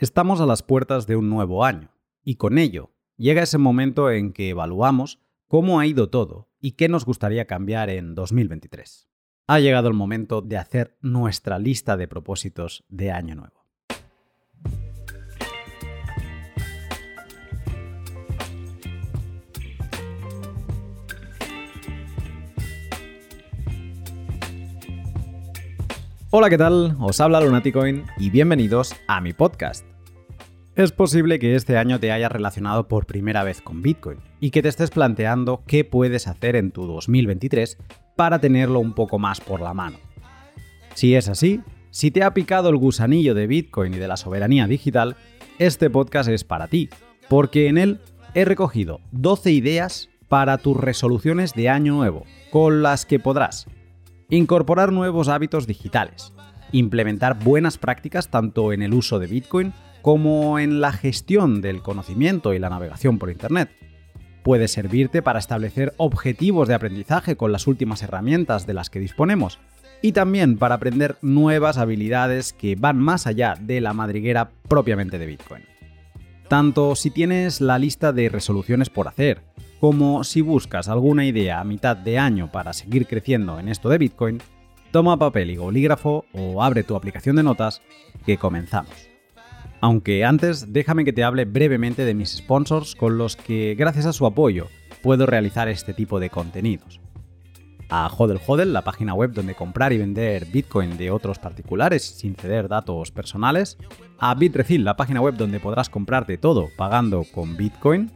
Estamos a las puertas de un nuevo año, y con ello llega ese momento en que evaluamos cómo ha ido todo y qué nos gustaría cambiar en 2023. Ha llegado el momento de hacer nuestra lista de propósitos de año nuevo. Hola, ¿qué tal? Os habla Lunaticoin y bienvenidos a mi podcast. Es posible que este año te hayas relacionado por primera vez con Bitcoin y que te estés planteando qué puedes hacer en tu 2023 para tenerlo un poco más por la mano. Si es así, si te ha picado el gusanillo de Bitcoin y de la soberanía digital, este podcast es para ti, porque en él he recogido 12 ideas para tus resoluciones de año nuevo, con las que podrás Incorporar nuevos hábitos digitales. Implementar buenas prácticas tanto en el uso de Bitcoin como en la gestión del conocimiento y la navegación por Internet. Puede servirte para establecer objetivos de aprendizaje con las últimas herramientas de las que disponemos y también para aprender nuevas habilidades que van más allá de la madriguera propiamente de Bitcoin. Tanto si tienes la lista de resoluciones por hacer, como si buscas alguna idea a mitad de año para seguir creciendo en esto de Bitcoin, toma papel y bolígrafo o abre tu aplicación de notas que comenzamos. Aunque antes déjame que te hable brevemente de mis sponsors con los que gracias a su apoyo puedo realizar este tipo de contenidos. A Hodel Hodel, la página web donde comprar y vender Bitcoin de otros particulares sin ceder datos personales. A Bitrefill, la página web donde podrás comprarte todo pagando con Bitcoin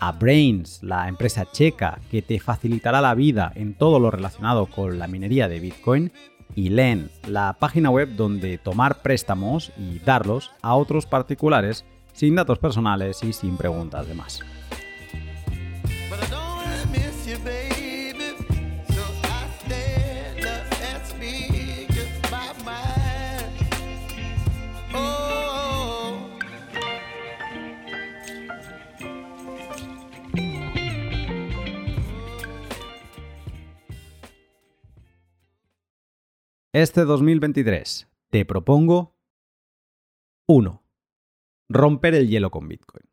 a Brains, la empresa checa que te facilitará la vida en todo lo relacionado con la minería de Bitcoin, y LEN, la página web donde tomar préstamos y darlos a otros particulares sin datos personales y sin preguntas de más. Este 2023 te propongo 1. Romper el hielo con Bitcoin.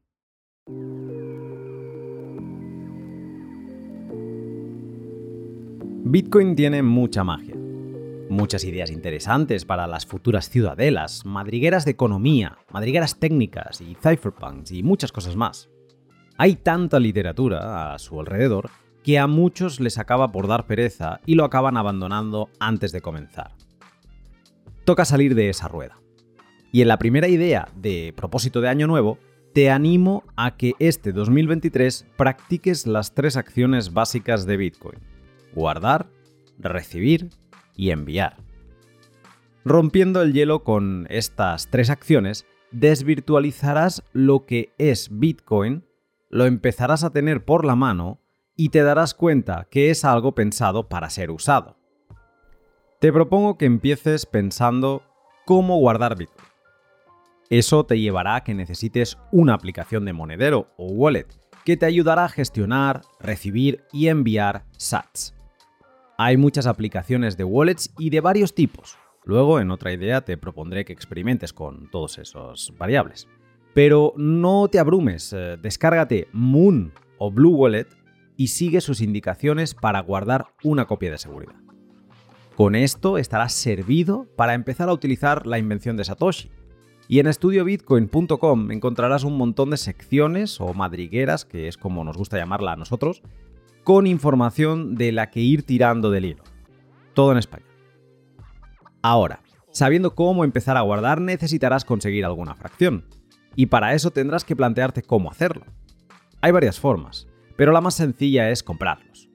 Bitcoin tiene mucha magia, muchas ideas interesantes para las futuras ciudadelas, madrigueras de economía, madrigueras técnicas y cypherpunks y muchas cosas más. Hay tanta literatura a su alrededor que a muchos les acaba por dar pereza y lo acaban abandonando antes de comenzar. Toca salir de esa rueda. Y en la primera idea de propósito de año nuevo, te animo a que este 2023 practiques las tres acciones básicas de Bitcoin. Guardar, recibir y enviar. Rompiendo el hielo con estas tres acciones, desvirtualizarás lo que es Bitcoin, lo empezarás a tener por la mano y te darás cuenta que es algo pensado para ser usado. Te propongo que empieces pensando cómo guardar Bitcoin. Eso te llevará a que necesites una aplicación de monedero o wallet que te ayudará a gestionar, recibir y enviar sats. Hay muchas aplicaciones de wallets y de varios tipos. Luego, en otra idea, te propondré que experimentes con todos esos variables. Pero no te abrumes, eh, descárgate Moon o Blue Wallet y sigue sus indicaciones para guardar una copia de seguridad. Con esto estarás servido para empezar a utilizar la invención de Satoshi. Y en estudiobitcoin.com encontrarás un montón de secciones o madrigueras, que es como nos gusta llamarla a nosotros, con información de la que ir tirando del hilo. Todo en español. Ahora, sabiendo cómo empezar a guardar, necesitarás conseguir alguna fracción. Y para eso tendrás que plantearte cómo hacerlo. Hay varias formas pero la más sencilla es comprarlos.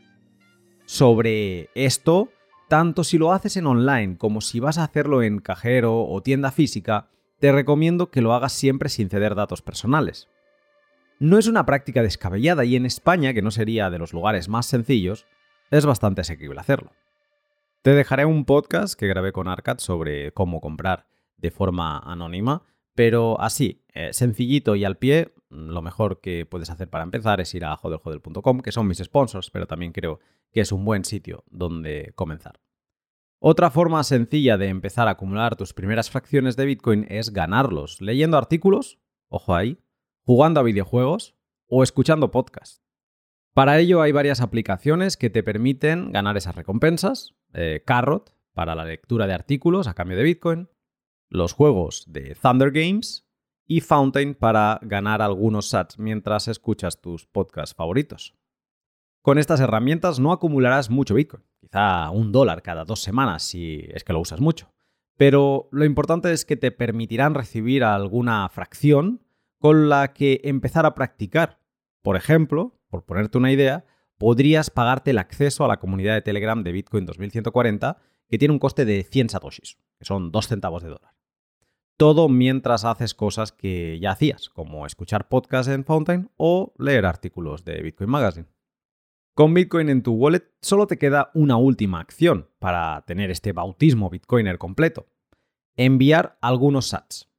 Sobre esto, tanto si lo haces en online como si vas a hacerlo en cajero o tienda física, te recomiendo que lo hagas siempre sin ceder datos personales. No es una práctica descabellada y en España, que no sería de los lugares más sencillos, es bastante asequible hacerlo. Te dejaré un podcast que grabé con Arcad sobre cómo comprar de forma anónima, pero así, eh, sencillito y al pie, lo mejor que puedes hacer para empezar es ir a jodelhodel.com, que son mis sponsors, pero también creo que es un buen sitio donde comenzar. Otra forma sencilla de empezar a acumular tus primeras fracciones de Bitcoin es ganarlos leyendo artículos, ojo ahí, jugando a videojuegos o escuchando podcasts. Para ello hay varias aplicaciones que te permiten ganar esas recompensas. Eh, Carrot para la lectura de artículos a cambio de Bitcoin, los juegos de Thunder Games y Fountain para ganar algunos sats mientras escuchas tus podcasts favoritos. Con estas herramientas no acumularás mucho Bitcoin, quizá un dólar cada dos semanas si es que lo usas mucho. Pero lo importante es que te permitirán recibir alguna fracción con la que empezar a practicar. Por ejemplo, por ponerte una idea, podrías pagarte el acceso a la comunidad de Telegram de Bitcoin 2140 que tiene un coste de 100 satoshis, que son 2 centavos de dólar. Todo mientras haces cosas que ya hacías, como escuchar podcasts en Fountain o leer artículos de Bitcoin Magazine. Con Bitcoin en tu wallet solo te queda una última acción para tener este bautismo Bitcoiner completo. Enviar algunos sats.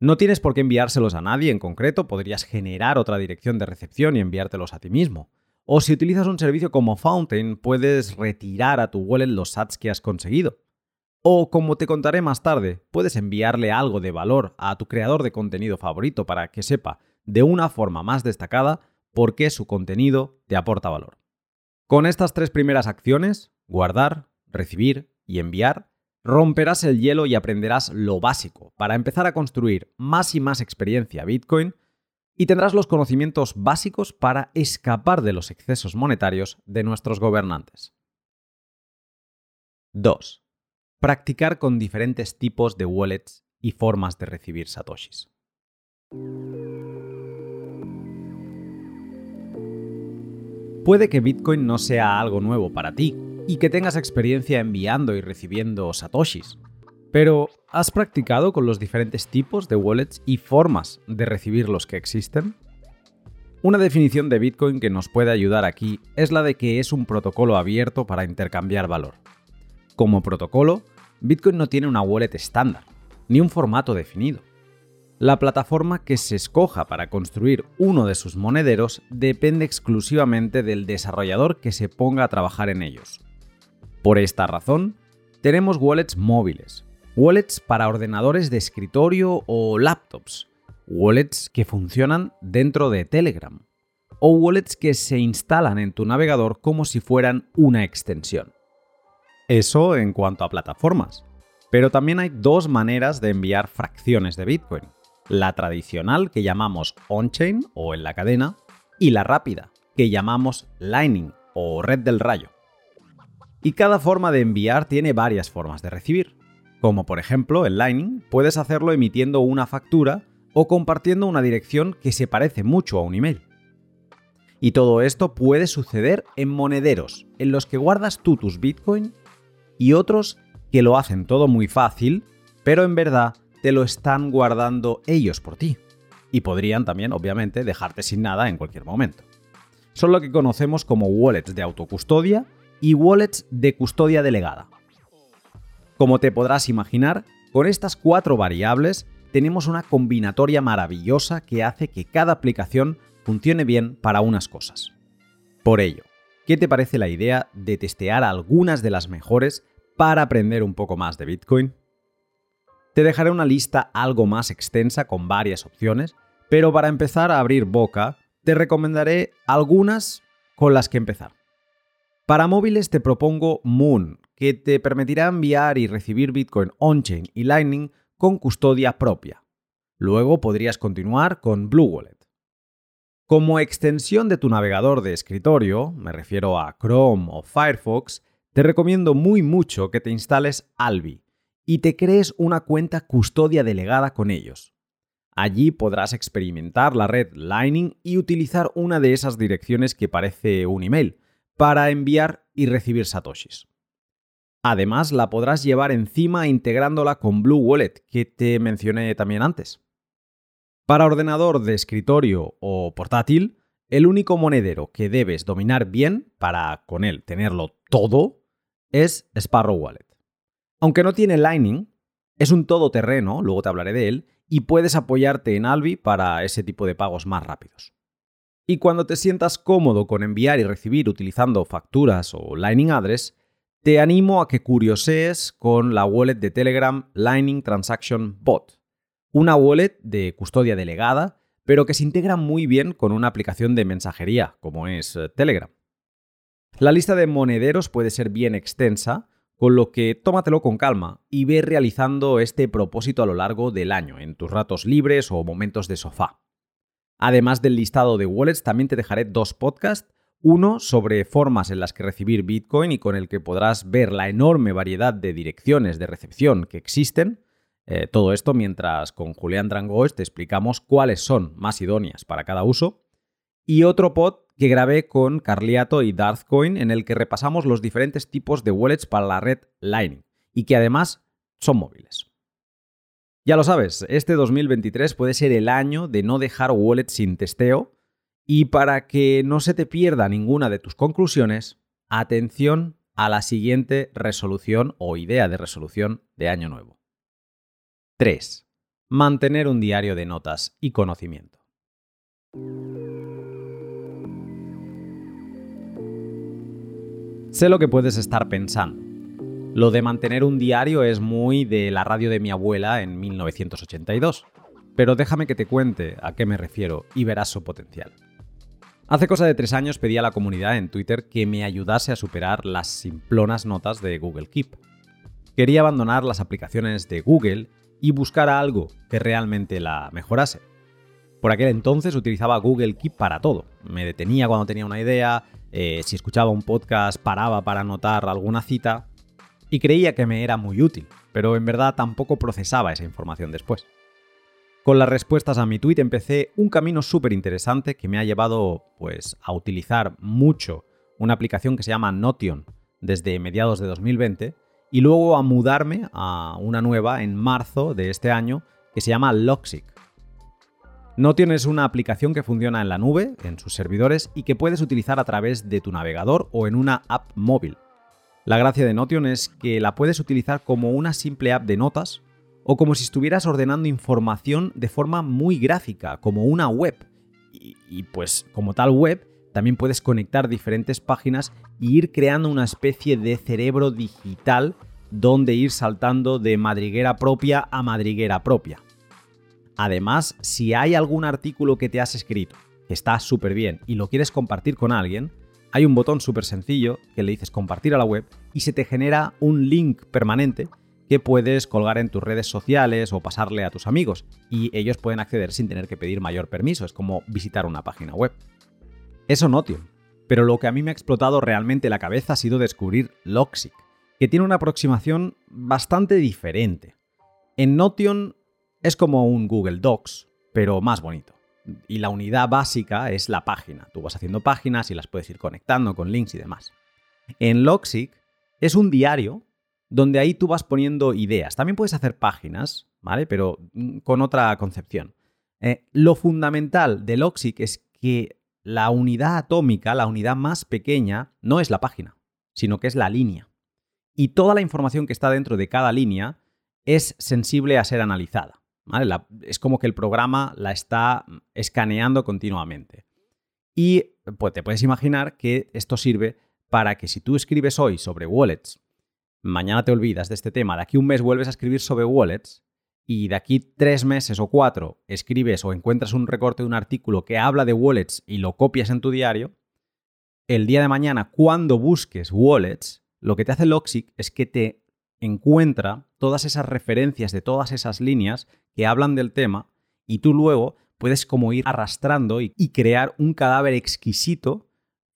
No tienes por qué enviárselos a nadie en concreto, podrías generar otra dirección de recepción y enviártelos a ti mismo. O si utilizas un servicio como Fountain, puedes retirar a tu wallet los sats que has conseguido. O como te contaré más tarde, puedes enviarle algo de valor a tu creador de contenido favorito para que sepa de una forma más destacada por qué su contenido te aporta valor. Con estas tres primeras acciones, guardar, recibir y enviar, romperás el hielo y aprenderás lo básico para empezar a construir más y más experiencia Bitcoin y tendrás los conocimientos básicos para escapar de los excesos monetarios de nuestros gobernantes. 2. Practicar con diferentes tipos de wallets y formas de recibir satoshis. Puede que Bitcoin no sea algo nuevo para ti y que tengas experiencia enviando y recibiendo satoshis, pero ¿has practicado con los diferentes tipos de wallets y formas de recibir los que existen? Una definición de Bitcoin que nos puede ayudar aquí es la de que es un protocolo abierto para intercambiar valor. Como protocolo, Bitcoin no tiene una wallet estándar, ni un formato definido. La plataforma que se escoja para construir uno de sus monederos depende exclusivamente del desarrollador que se ponga a trabajar en ellos. Por esta razón, tenemos wallets móviles, wallets para ordenadores de escritorio o laptops, wallets que funcionan dentro de Telegram, o wallets que se instalan en tu navegador como si fueran una extensión. Eso en cuanto a plataformas. Pero también hay dos maneras de enviar fracciones de Bitcoin la tradicional que llamamos on-chain o en la cadena y la rápida que llamamos Lightning o red del rayo. Y cada forma de enviar tiene varias formas de recibir, como por ejemplo en Lightning puedes hacerlo emitiendo una factura o compartiendo una dirección que se parece mucho a un email. Y todo esto puede suceder en monederos, en los que guardas tú tus Bitcoin y otros que lo hacen todo muy fácil, pero en verdad te lo están guardando ellos por ti. Y podrían también, obviamente, dejarte sin nada en cualquier momento. Son lo que conocemos como wallets de autocustodia y wallets de custodia delegada. Como te podrás imaginar, con estas cuatro variables tenemos una combinatoria maravillosa que hace que cada aplicación funcione bien para unas cosas. Por ello, ¿qué te parece la idea de testear algunas de las mejores para aprender un poco más de Bitcoin? Te dejaré una lista algo más extensa con varias opciones, pero para empezar a abrir boca, te recomendaré algunas con las que empezar. Para móviles te propongo Moon, que te permitirá enviar y recibir Bitcoin on-chain y Lightning con custodia propia. Luego podrías continuar con Blue Wallet. Como extensión de tu navegador de escritorio, me refiero a Chrome o Firefox, te recomiendo muy mucho que te instales Albi, y te crees una cuenta custodia delegada con ellos. Allí podrás experimentar la red Lightning y utilizar una de esas direcciones que parece un email para enviar y recibir satoshis. Además, la podrás llevar encima integrándola con Blue Wallet, que te mencioné también antes. Para ordenador de escritorio o portátil, el único monedero que debes dominar bien para con él tenerlo todo es Sparrow Wallet. Aunque no tiene Lightning, es un todoterreno, luego te hablaré de él, y puedes apoyarte en Albi para ese tipo de pagos más rápidos. Y cuando te sientas cómodo con enviar y recibir utilizando facturas o Lightning Address, te animo a que curiosees con la wallet de Telegram Lightning Transaction Bot, una wallet de custodia delegada, pero que se integra muy bien con una aplicación de mensajería como es eh, Telegram. La lista de monederos puede ser bien extensa, con lo que tómatelo con calma y ve realizando este propósito a lo largo del año, en tus ratos libres o momentos de sofá. Además del listado de wallets, también te dejaré dos podcasts uno sobre formas en las que recibir Bitcoin y con el que podrás ver la enorme variedad de direcciones de recepción que existen. Eh, todo esto mientras con Julián Drangoes te explicamos cuáles son más idóneas para cada uso. Y otro pod que grabé con Carliato y Darthcoin en el que repasamos los diferentes tipos de wallets para la red Lightning y que además son móviles. Ya lo sabes, este 2023 puede ser el año de no dejar wallets sin testeo y para que no se te pierda ninguna de tus conclusiones, atención a la siguiente resolución o idea de resolución de año nuevo. 3. Mantener un diario de notas y conocimiento. Sé lo que puedes estar pensando. Lo de mantener un diario es muy de la radio de mi abuela en 1982. Pero déjame que te cuente a qué me refiero y verás su potencial. Hace cosa de tres años pedí a la comunidad en Twitter que me ayudase a superar las simplonas notas de Google Keep. Quería abandonar las aplicaciones de Google y buscar algo que realmente la mejorase. Por aquel entonces utilizaba Google Keep para todo. Me detenía cuando tenía una idea, eh, si escuchaba un podcast paraba para anotar alguna cita y creía que me era muy útil, pero en verdad tampoco procesaba esa información después. Con las respuestas a mi tweet empecé un camino súper interesante que me ha llevado pues, a utilizar mucho una aplicación que se llama Notion desde mediados de 2020 y luego a mudarme a una nueva en marzo de este año que se llama Loxic. Notion es una aplicación que funciona en la nube, en sus servidores, y que puedes utilizar a través de tu navegador o en una app móvil. La gracia de Notion es que la puedes utilizar como una simple app de notas o como si estuvieras ordenando información de forma muy gráfica, como una web. Y, pues como tal web, también puedes conectar diferentes páginas e ir creando una especie de cerebro digital donde ir saltando de madriguera propia a madriguera propia. Además, si hay algún artículo que te has escrito que está súper bien y lo quieres compartir con alguien, hay un botón súper sencillo que le dices compartir a la web y se te genera un link permanente que puedes colgar en tus redes sociales o pasarle a tus amigos y ellos pueden acceder sin tener que pedir mayor permiso, es como visitar una página web. Eso Notion, pero lo que a mí me ha explotado realmente la cabeza ha sido descubrir Loxic, que tiene una aproximación bastante diferente. En Notion es como un Google Docs, pero más bonito. Y la unidad básica es la página. Tú vas haciendo páginas y las puedes ir conectando con links y demás. En Loxic es un diario donde ahí tú vas poniendo ideas. También puedes hacer páginas, ¿vale? Pero mm, con otra concepción. Eh, lo fundamental del Loxic es que la unidad atómica, la unidad más pequeña, no es la página, sino que es la línea. Y toda la información que está dentro de cada línea es sensible a ser analizada. es como que el programa la está escaneando continuamente. Y pues, te puedes imaginar que esto sirve para que si tú escribes hoy sobre wallets mañana te olvidas de este tema, de aquí un mes vuelves a escribir sobre wallets y de aquí tres meses o cuatro escribes o encuentras un recorte de un artículo que habla de wallets y lo copias en tu diario, el día de mañana cuando busques wallets, lo que te hace Loxic es que te encuentra todas esas referencias de todas esas líneas que hablan del tema y tú luego puedes como ir arrastrando y, y crear un cadáver exquisito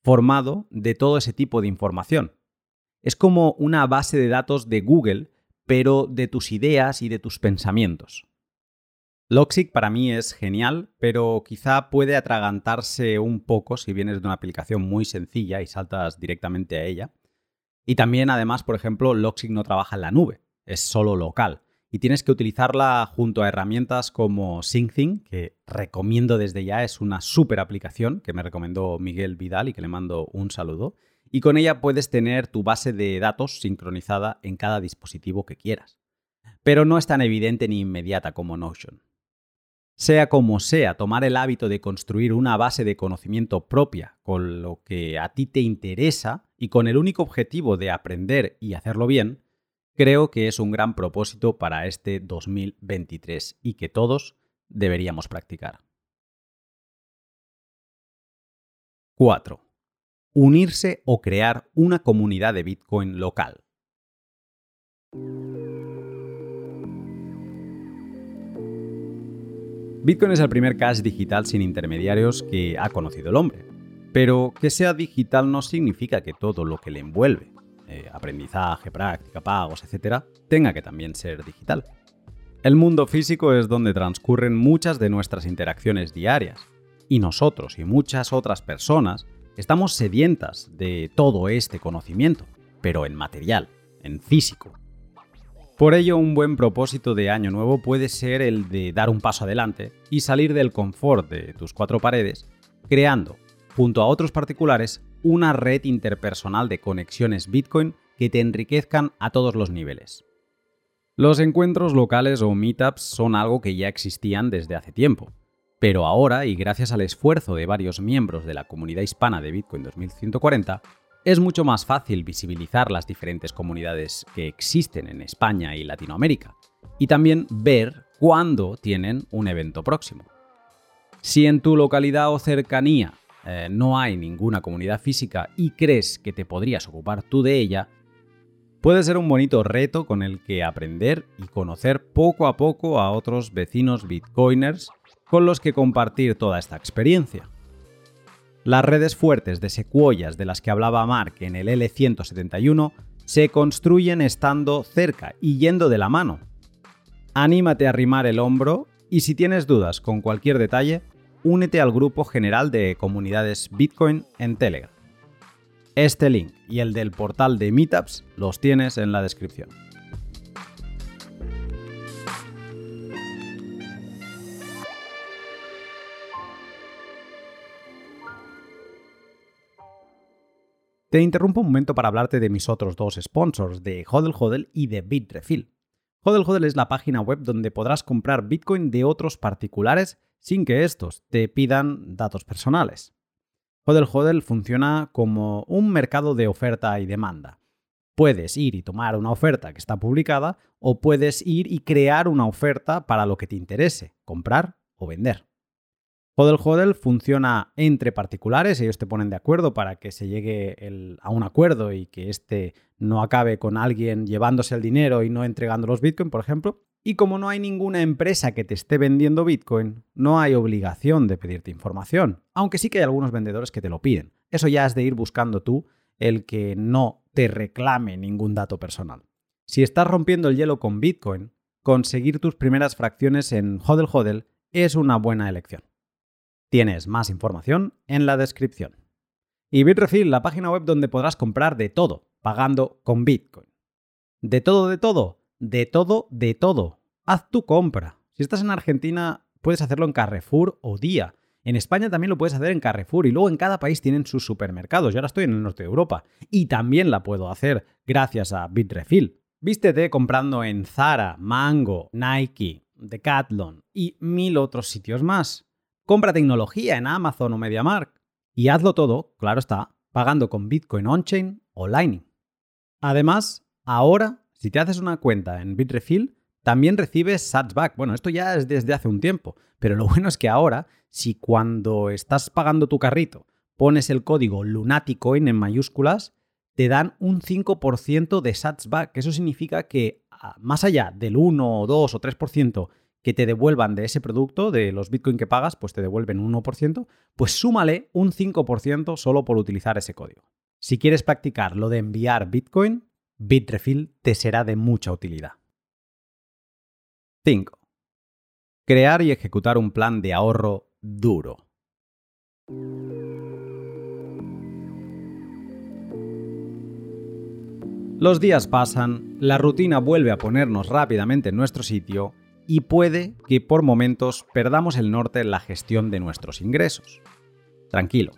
formado de todo ese tipo de información. Es como una base de datos de Google, pero de tus ideas y de tus pensamientos. Loxic para mí es genial, pero quizá puede atragantarse un poco si vienes de una aplicación muy sencilla y saltas directamente a ella. Y también, además, por ejemplo, Loxic no trabaja en la nube, es solo local. Y tienes que utilizarla junto a herramientas como SyncThing, que recomiendo desde ya, es una súper aplicación que me recomendó Miguel Vidal y que le mando un saludo y con ella puedes tener tu base de datos sincronizada en cada dispositivo que quieras. Pero no es tan evidente ni inmediata como Notion. Sea como sea, tomar el hábito de construir una base de conocimiento propia con lo que a ti te interesa y con el único objetivo de aprender y hacerlo bien, creo que es un gran propósito para este 2023 y que todos deberíamos practicar. 4. Unirse o crear una comunidad de Bitcoin local. Bitcoin es el primer cash digital sin intermediarios que ha conocido el hombre. Pero que sea digital no significa que todo lo que le envuelve, eh, aprendizaje, práctica, pagos, etc., tenga que también ser digital. El mundo físico es donde transcurren muchas de nuestras interacciones diarias, y nosotros y muchas otras personas estamos sedientas de todo este conocimiento, pero en material, en físico. Por ello, un buen propósito de año nuevo puede ser el de dar un paso adelante y salir del confort de tus cuatro paredes, creando, junto a otros particulares, una red interpersonal de conexiones Bitcoin que te enriquezcan a todos los niveles. Los encuentros locales o meetups son algo que ya existían desde hace tiempo, pero ahora, y gracias al esfuerzo de varios miembros de la comunidad hispana de Bitcoin 2140, es mucho más fácil visibilizar las diferentes comunidades que existen en España y Latinoamérica, y también ver cuándo tienen un evento próximo. Si en tu localidad o cercanía eh, no hay ninguna comunidad física y crees que te podrías ocupar tú de ella, puede ser un bonito reto con el que aprender y conocer poco a poco a otros vecinos bitcoiners con los que compartir toda esta experiencia. Las redes fuertes de secuoyas de las que hablaba Mark en el L171 se construyen estando cerca y yendo de la mano. Anímate a arrimar el hombro y si tienes dudas con cualquier detalle, únete al grupo general de comunidades Bitcoin en Telegram. Este link y el del portal de Meetups los tienes en la descripción. Te interrumpo un momento para hablarte de mis otros dos sponsors, de Hodel Hodel y de Bitrefill. Hodel Hodel es la página web donde podrás comprar Bitcoin de otros particulares sin que estos te pidan datos personales. Hodel Hodel funciona como un mercado de oferta y demanda. Puedes ir y tomar una oferta que está publicada o puedes ir y crear una oferta para lo que te interese, comprar o vender. Hodel Hodel funciona entre particulares, ellos te ponen de acuerdo para que se llegue a un acuerdo y que este no acabe con alguien llevándose el dinero y no entregando los Bitcoin, por ejemplo. Y como no hay ninguna empresa que te esté vendiendo Bitcoin, no hay obligación de pedirte información, aunque sí que hay algunos vendedores que te lo piden. Eso ya es de ir buscando tú el que no te reclame ningún dato personal. Si estás rompiendo el hielo con Bitcoin, conseguir tus primeras fracciones en Hodel Hodel es una buena elección. Tienes más información en la descripción. Y Bitrefill, la página web donde podrás comprar de todo, pagando con Bitcoin. ¿De todo, de todo? De todo, de todo. Haz tu compra. Si estás en Argentina, puedes hacerlo en Carrefour o Día. En España también lo puedes hacer en Carrefour y luego en cada país tienen sus supermercados. Yo ahora estoy en el norte de Europa y también la puedo hacer gracias a Bitrefill. Vístete comprando en Zara, Mango, Nike, Decathlon y mil otros sitios más. Compra tecnología en Amazon o MediaMark y hazlo todo, claro está, pagando con Bitcoin on-chain o Lightning. Además, ahora, si te haces una cuenta en Bitrefill, también recibes Satsback. Bueno, esto ya es desde hace un tiempo, pero lo bueno es que ahora, si cuando estás pagando tu carrito pones el código Lunaticoin en mayúsculas, te dan un 5% de Satsback. Eso significa que ah, más allá del 1 o 2 o 3% que te devuelvan de ese producto, de los Bitcoin que pagas, pues te devuelven un 1%, pues súmale un 5% solo por utilizar ese código. Si quieres practicar lo de enviar Bitcoin, Bitrefill te será de mucha utilidad. 5. Crear y ejecutar un plan de ahorro duro. Los días pasan, la rutina vuelve a ponernos rápidamente en nuestro sitio y puede que por momentos perdamos el norte en la gestión de nuestros ingresos. Tranquilo,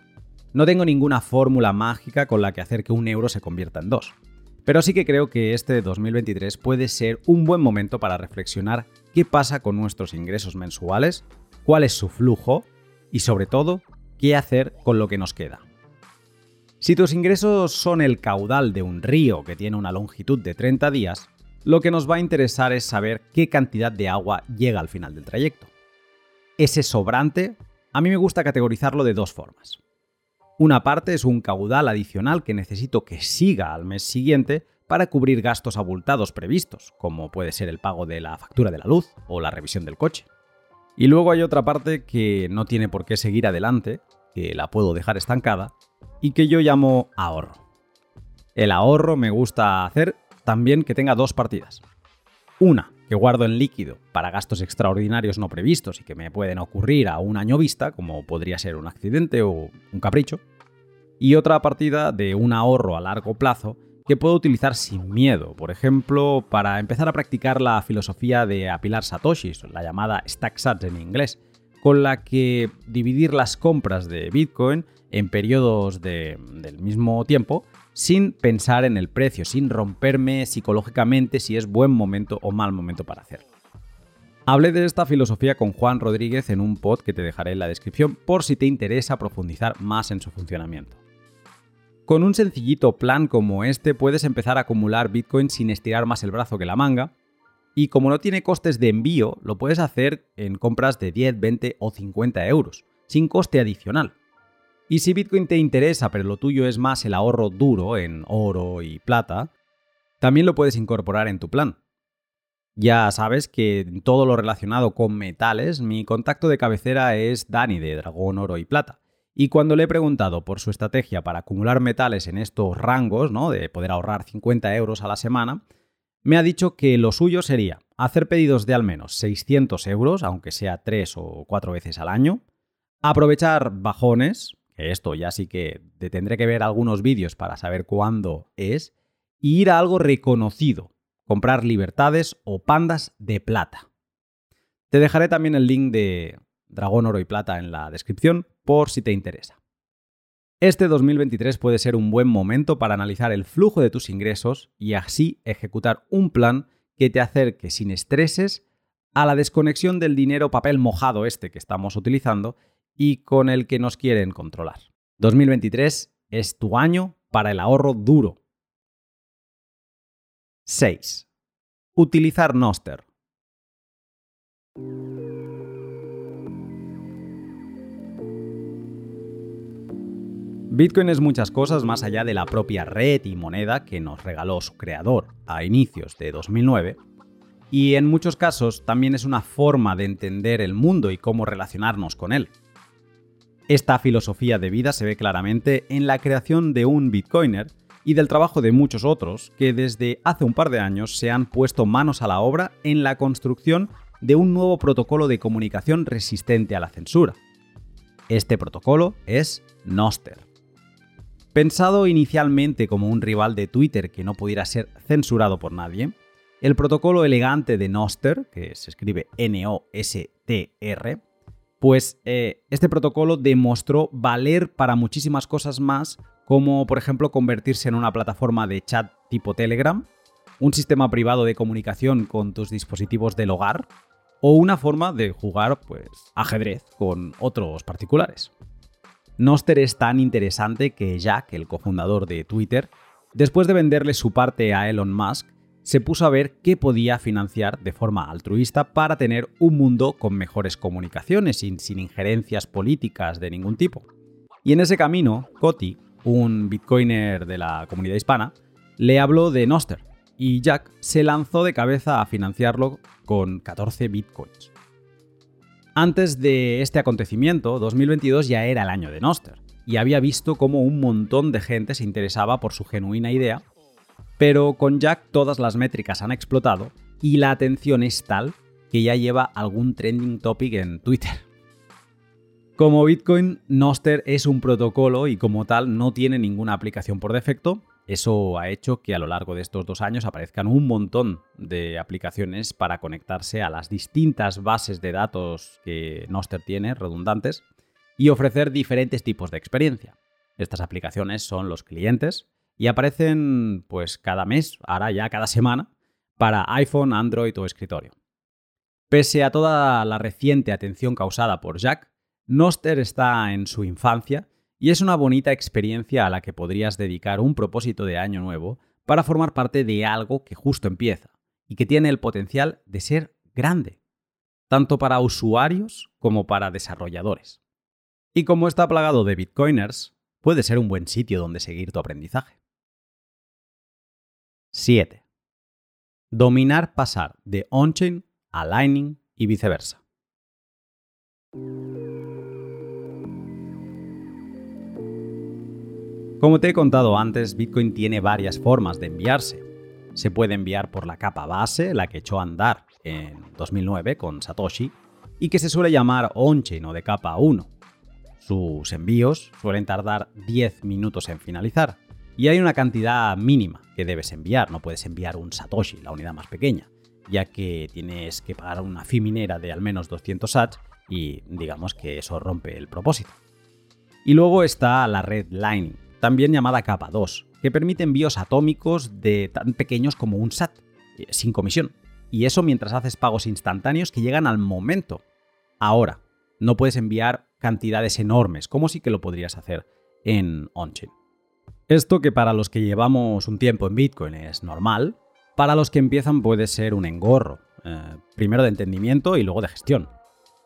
no tengo ninguna fórmula mágica con la que hacer que un euro se convierta en dos. Pero sí que creo que este 2023 puede ser un buen momento para reflexionar qué pasa con nuestros ingresos mensuales, cuál es su flujo y sobre todo qué hacer con lo que nos queda. Si tus ingresos son el caudal de un río que tiene una longitud de 30 días, lo que nos va a interesar es saber qué cantidad de agua llega al final del trayecto. Ese sobrante, a mí me gusta categorizarlo de dos formas. Una parte es un caudal adicional que necesito que siga al mes siguiente para cubrir gastos abultados previstos, como puede ser el pago de la factura de la luz o la revisión del coche. Y luego hay otra parte que no tiene por qué seguir adelante, que la puedo dejar estancada, y que yo llamo ahorro. El ahorro me gusta hacer también que tenga dos partidas. Una, que guardo en líquido para gastos extraordinarios no previstos y que me pueden ocurrir a un año vista, como podría ser un accidente o un capricho. Y otra partida de un ahorro a largo plazo que puedo utilizar sin miedo, por ejemplo, para empezar a practicar la filosofía de apilar satoshis, la llamada stack sats en inglés, con la que dividir las compras de Bitcoin en periodos del mismo tiempo sin pensar en el precio, sin romperme psicológicamente si es buen momento o mal momento para hacerlo. Hablé de esta filosofía con Juan Rodríguez en un pod que te dejaré en la descripción por si te interesa profundizar más en su funcionamiento. Con un sencillito plan como este puedes empezar a acumular Bitcoin sin estirar más el brazo que la manga, y como no tiene costes de envío, lo puedes hacer en compras de 10, 20 o 50 euros, sin coste adicional. Y si Bitcoin te interesa, pero lo tuyo es más el ahorro duro en oro y plata, también lo puedes incorporar en tu plan. Ya sabes que en todo lo relacionado con metales, mi contacto de cabecera es Dani de Dragón Oro y Plata. Y cuando le he preguntado por su estrategia para acumular metales en estos rangos, ¿no? de poder ahorrar 50 euros a la semana, me ha dicho que lo suyo sería hacer pedidos de al menos 600 euros, aunque sea 3 o 4 veces al año, aprovechar bajones, esto ya sí que te tendré que ver algunos vídeos para saber cuándo es, y ir a algo reconocido, comprar libertades o pandas de plata. Te dejaré también el link de Dragón Oro y Plata en la descripción por si te interesa. Este 2023 puede ser un buen momento para analizar el flujo de tus ingresos y así ejecutar un plan que te acerque sin estreses a la desconexión del dinero papel mojado este que estamos utilizando y con el que nos quieren controlar. 2023 es tu año para el ahorro duro. 6. Utilizar Noster. Bitcoin es muchas cosas más allá de la propia red y moneda que nos regaló su creador a inicios de 2009, y en muchos casos también es una forma de entender el mundo y cómo relacionarnos con él. Esta filosofía de vida se ve claramente en la creación de un Bitcoiner y del trabajo de muchos otros que desde hace un par de años se han puesto manos a la obra en la construcción de un nuevo protocolo de comunicación resistente a la censura. Este protocolo es Noster. Pensado inicialmente como un rival de Twitter que no pudiera ser censurado por nadie, el protocolo elegante de Noster, que se escribe N-O-S-T-R, pues eh, este protocolo demostró valer para muchísimas cosas más, como por ejemplo convertirse en una plataforma de chat tipo Telegram, un sistema privado de comunicación con tus dispositivos del hogar, o una forma de jugar pues ajedrez con otros particulares. Noster es tan interesante que Jack, el cofundador de Twitter, después de venderle su parte a Elon Musk, se puso a ver qué podía financiar de forma altruista para tener un mundo con mejores comunicaciones y sin injerencias políticas de ningún tipo. Y en ese camino, Coti, un bitcoiner de la comunidad hispana, le habló de Noster y Jack se lanzó de cabeza a financiarlo con 14 bitcoins. Antes de este acontecimiento, 2022 ya era el año de Noster y había visto cómo un montón de gente se interesaba por su genuina idea pero con Jack todas las métricas han explotado y la atención es tal que ya lleva algún trending topic en Twitter. Como Bitcoin, Noster es un protocolo y como tal no tiene ninguna aplicación por defecto. Eso ha hecho que a lo largo de estos dos años aparezcan un montón de aplicaciones para conectarse a las distintas bases de datos que Noster tiene, redundantes, y ofrecer diferentes tipos de experiencia. Estas aplicaciones son los clientes, y aparecen pues cada mes, ahora ya cada semana, para iPhone, Android o escritorio. Pese a toda la reciente atención causada por Jack, Noster está en su infancia y es una bonita experiencia a la que podrías dedicar un propósito de año nuevo para formar parte de algo que justo empieza y que tiene el potencial de ser grande, tanto para usuarios como para desarrolladores. Y como está plagado de bitcoiners, puede ser un buen sitio donde seguir tu aprendizaje. 7. Dominar pasar de on-chain a Lightning y viceversa. Como te he contado antes, Bitcoin tiene varias formas de enviarse. Se puede enviar por la capa base, la que echó a andar en 2009 con Satoshi, y que se suele llamar on-chain o de capa 1. Sus envíos suelen tardar 10 minutos en finalizar, y hay una cantidad mínima que debes enviar, no puedes enviar un Satoshi, la unidad más pequeña, ya que tienes que pagar una fee minera de al menos 200 sats y digamos que eso rompe el propósito. Y luego está la red Lightning, también llamada capa 2, que permite envíos atómicos de tan pequeños como un SAT, eh, sin comisión. Y eso mientras haces pagos instantáneos que llegan al momento. Ahora, no puedes enviar cantidades enormes, como sí que lo podrías hacer en OnChain. Esto que para los que llevamos un tiempo en Bitcoin es normal, para los que empiezan puede ser un engorro, eh, primero de entendimiento y luego de gestión.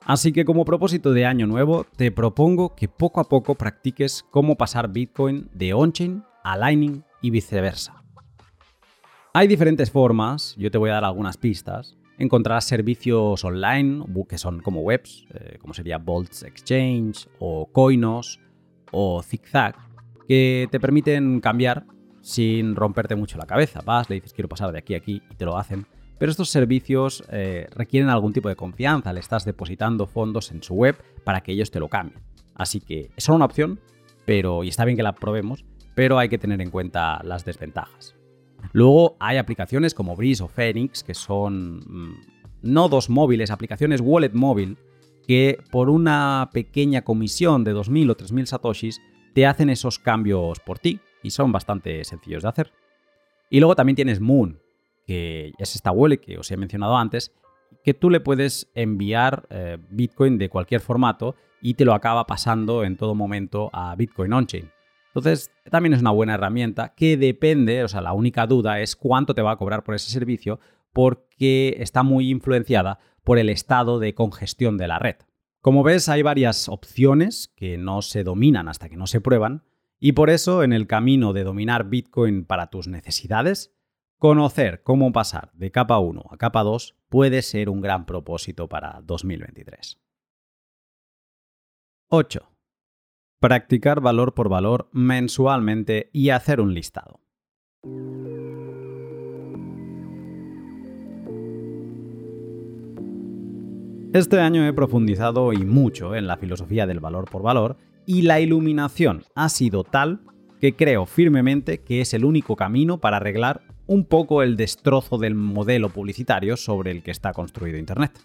Así que como propósito de año nuevo, te propongo que poco a poco practiques cómo pasar Bitcoin de on-chain a Lightning y viceversa. Hay diferentes formas, yo te voy a dar algunas pistas. Encontrarás servicios online que son como webs, eh, como sería Bolts Exchange o Coinos o Zigzag, que te permiten cambiar sin romperte mucho la cabeza. Vas, le dices quiero pasar de aquí a aquí y te lo hacen pero estos servicios eh, requieren algún tipo de confianza, le estás depositando fondos en su web para que ellos te lo cambien. Así que es una opción, pero y está bien que la probemos, pero hay que tener en cuenta las desventajas. Luego hay aplicaciones como Breeze o Phoenix, que son mm, nodos móviles, aplicaciones wallet móvil, que por una pequeña comisión de 2.000 o 3.000 satoshis te hacen esos cambios por ti y son bastante sencillos de hacer. Y luego también tienes Moon, que es esta wallet que os he mencionado antes, que tú le puedes enviar eh, Bitcoin de cualquier formato y te lo acaba pasando en todo momento a Bitcoin on-chain. Entonces, también es una buena herramienta que depende, o sea, la única duda es cuánto te va a cobrar por ese servicio porque está muy influenciada por el estado de congestión de la red. Como ves, hay varias opciones que no se dominan hasta que no se prueban y por eso en el camino de dominar Bitcoin para tus necesidades, Conocer cómo pasar de capa 1 a capa 2 puede ser un gran propósito para 2023. 8. Practicar valor por valor mensualmente y hacer un listado. Este año he profundizado y mucho en la filosofía del valor por valor y la iluminación ha sido tal que creo firmemente que es el único camino para arreglar un poco el destrozo del modelo publicitario sobre el que está construido Internet.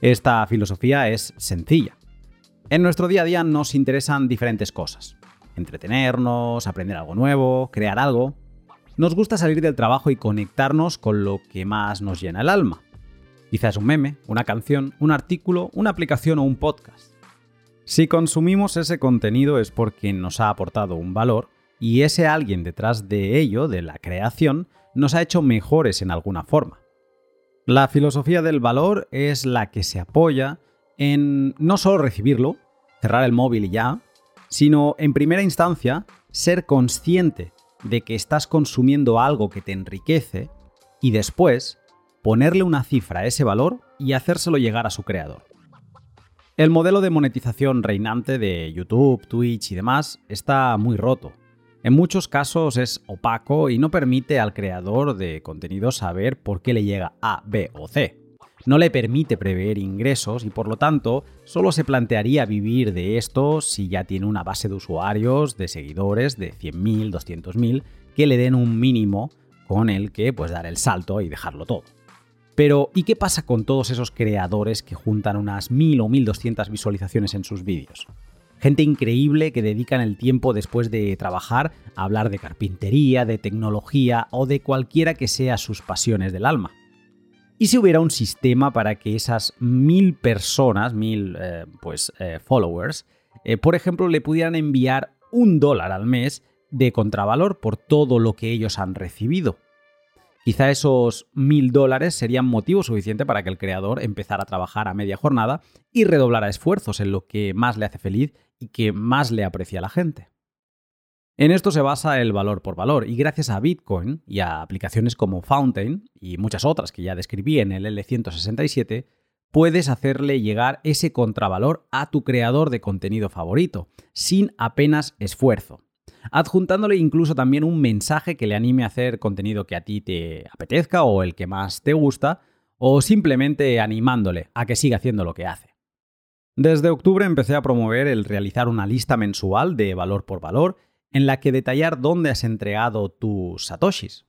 Esta filosofía es sencilla. En nuestro día a día nos interesan diferentes cosas. Entretenernos, aprender algo nuevo, crear algo. Nos gusta salir del trabajo y conectarnos con lo que más nos llena el alma. Quizás un meme, una canción, un artículo, una aplicación o un podcast. Si consumimos ese contenido es porque nos ha aportado un valor y ese alguien detrás de ello, de la creación, nos ha hecho mejores en alguna forma. La filosofía del valor es la que se apoya en no solo recibirlo, cerrar el móvil y ya, sino en primera instancia ser consciente de que estás consumiendo algo que te enriquece y después ponerle una cifra a ese valor y hacérselo llegar a su creador. El modelo de monetización reinante de YouTube, Twitch y demás está muy roto. En muchos casos es opaco y no permite al creador de contenido saber por qué le llega A, B o C. No le permite prever ingresos y por lo tanto solo se plantearía vivir de esto si ya tiene una base de usuarios, de seguidores de 100.000, 200.000 que le den un mínimo con el que pues dar el salto y dejarlo todo. Pero ¿y qué pasa con todos esos creadores que juntan unas 1000 o 1200 visualizaciones en sus vídeos? Gente increíble que dedican el tiempo después de trabajar a hablar de carpintería, de tecnología o de cualquiera que sea sus pasiones del alma. y si hubiera un sistema para que esas mil personas, mil eh, pues, eh, followers, eh, por ejemplo, le pudieran enviar un dólar al mes de contravalor por todo lo que ellos han recibido. Quizá esos mil dólares serían motivo suficiente para que el creador empezara a trabajar a media jornada y redoblara esfuerzos en lo que más le hace feliz y que más le aprecia a la gente. En esto se basa el valor por valor y gracias a Bitcoin y a aplicaciones como Fountain y muchas otras que ya describí en el L167, puedes hacerle llegar ese contravalor a tu creador de contenido favorito, sin apenas esfuerzo, adjuntándole incluso también un mensaje que le anime a hacer contenido que a ti te apetezca o el que más te gusta, o simplemente animándole a que siga haciendo lo que hace. Desde octubre empecé a promover el realizar una lista mensual de valor por valor en la que detallar dónde has entregado tus satoshis.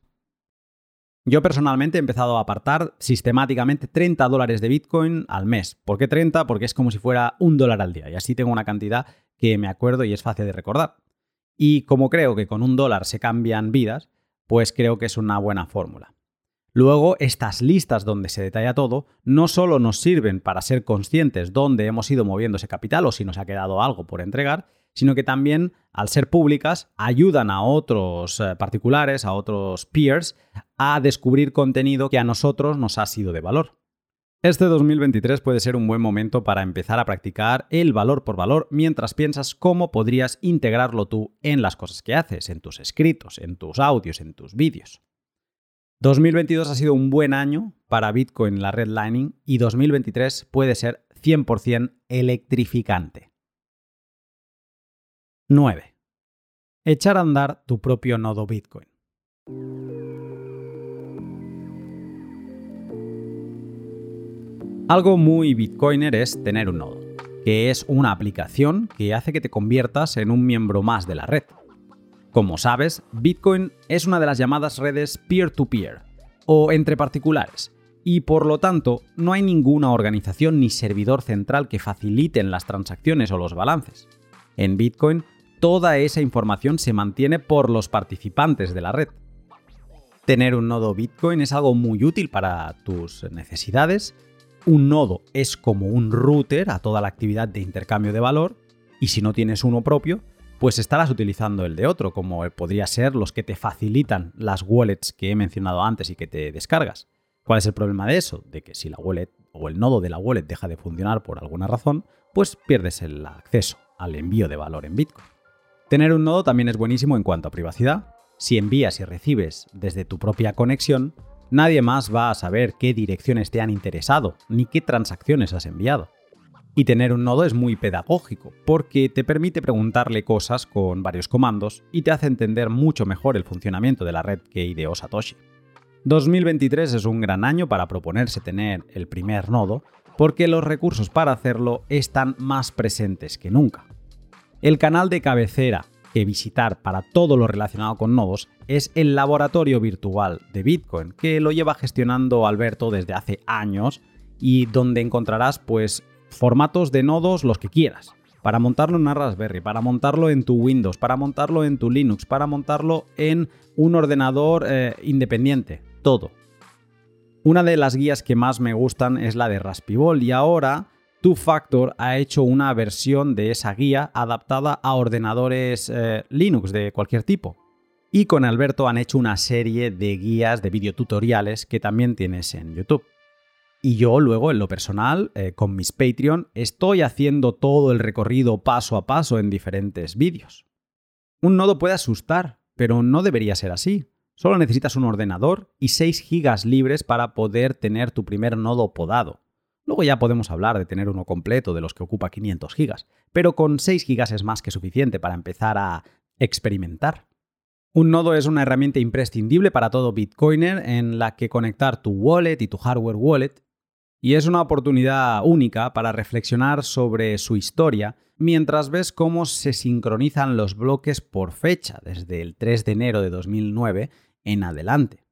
Yo personalmente he empezado a apartar sistemáticamente 30 dólares de Bitcoin al mes. ¿Por qué 30? Porque es como si fuera un dólar al día y así tengo una cantidad que me acuerdo y es fácil de recordar. Y como creo que con un dólar se cambian vidas, pues creo que es una buena fórmula. Luego, estas listas donde se detalla todo no solo nos sirven para ser conscientes dónde hemos ido moviendo ese capital o si nos ha quedado algo por entregar, sino que también, al ser públicas, ayudan a otros eh, particulares, a otros peers, a descubrir contenido que a nosotros nos ha sido de valor. Este 2023 puede ser un buen momento para empezar a practicar el valor por valor mientras piensas cómo podrías integrarlo tú en las cosas que haces, en tus escritos, en tus audios, en tus vídeos. 2022 ha sido un buen año para Bitcoin en la redlining y 2023 puede ser 100% electrificante. 9. Echar a andar tu propio nodo Bitcoin. Algo muy Bitcoiner es tener un nodo, que es una aplicación que hace que te conviertas en un miembro más de la red. Como sabes, Bitcoin es una de las llamadas redes peer-to-peer, -peer, o entre particulares, y por lo tanto no hay ninguna organización ni servidor central que faciliten las transacciones o los balances. En Bitcoin toda esa información se mantiene por los participantes de la red. Tener un nodo Bitcoin es algo muy útil para tus necesidades. Un nodo es como un router a toda la actividad de intercambio de valor y si no tienes uno propio, pues estarás utilizando el de otro, como podría ser los que te facilitan las wallets que he mencionado antes y que te descargas. ¿Cuál es el problema de eso? De que si la wallet o el nodo de la wallet deja de funcionar por alguna razón, pues pierdes el acceso al envío de valor en Bitcoin. Tener un nodo también es buenísimo en cuanto a privacidad. Si envías y recibes desde tu propia conexión, nadie más va a saber qué direcciones te han interesado ni qué transacciones has enviado. Y tener un nodo es muy pedagógico, porque te permite preguntarle cosas con varios comandos y te hace entender mucho mejor el funcionamiento de la red que ideó Satoshi. 2023 es un gran año para proponerse tener el primer nodo, porque los recursos para hacerlo están más presentes que nunca. El canal de cabecera que visitar para todo lo relacionado con nodos es el laboratorio virtual de Bitcoin, que lo lleva gestionando Alberto desde hace años y donde encontrarás pues formatos de nodos los que quieras. Para montarlo en una Raspberry, para montarlo en tu Windows, para montarlo en tu Linux, para montarlo en un ordenador eh, independiente, todo. Una de las guías que más me gustan es la de Raspibol y ahora Two Factor ha hecho una versión de esa guía adaptada a ordenadores eh, Linux de cualquier tipo. Y con Alberto han hecho una serie de guías de videotutoriales que también tienes en YouTube. Y yo luego, en lo personal, eh, con mis Patreon, estoy haciendo todo el recorrido paso a paso en diferentes vídeos. Un nodo puede asustar, pero no debería ser así. Solo necesitas un ordenador y 6 gigas libres para poder tener tu primer nodo podado. Luego ya podemos hablar de tener uno completo de los que ocupa 500 gigas, pero con 6 gigas es más que suficiente para empezar a experimentar. Un nodo es una herramienta imprescindible para todo Bitcoiner en la que conectar tu wallet y tu hardware wallet y es una oportunidad única para reflexionar sobre su historia mientras ves cómo se sincronizan los bloques por fecha desde el 3 de enero de 2009 en adelante.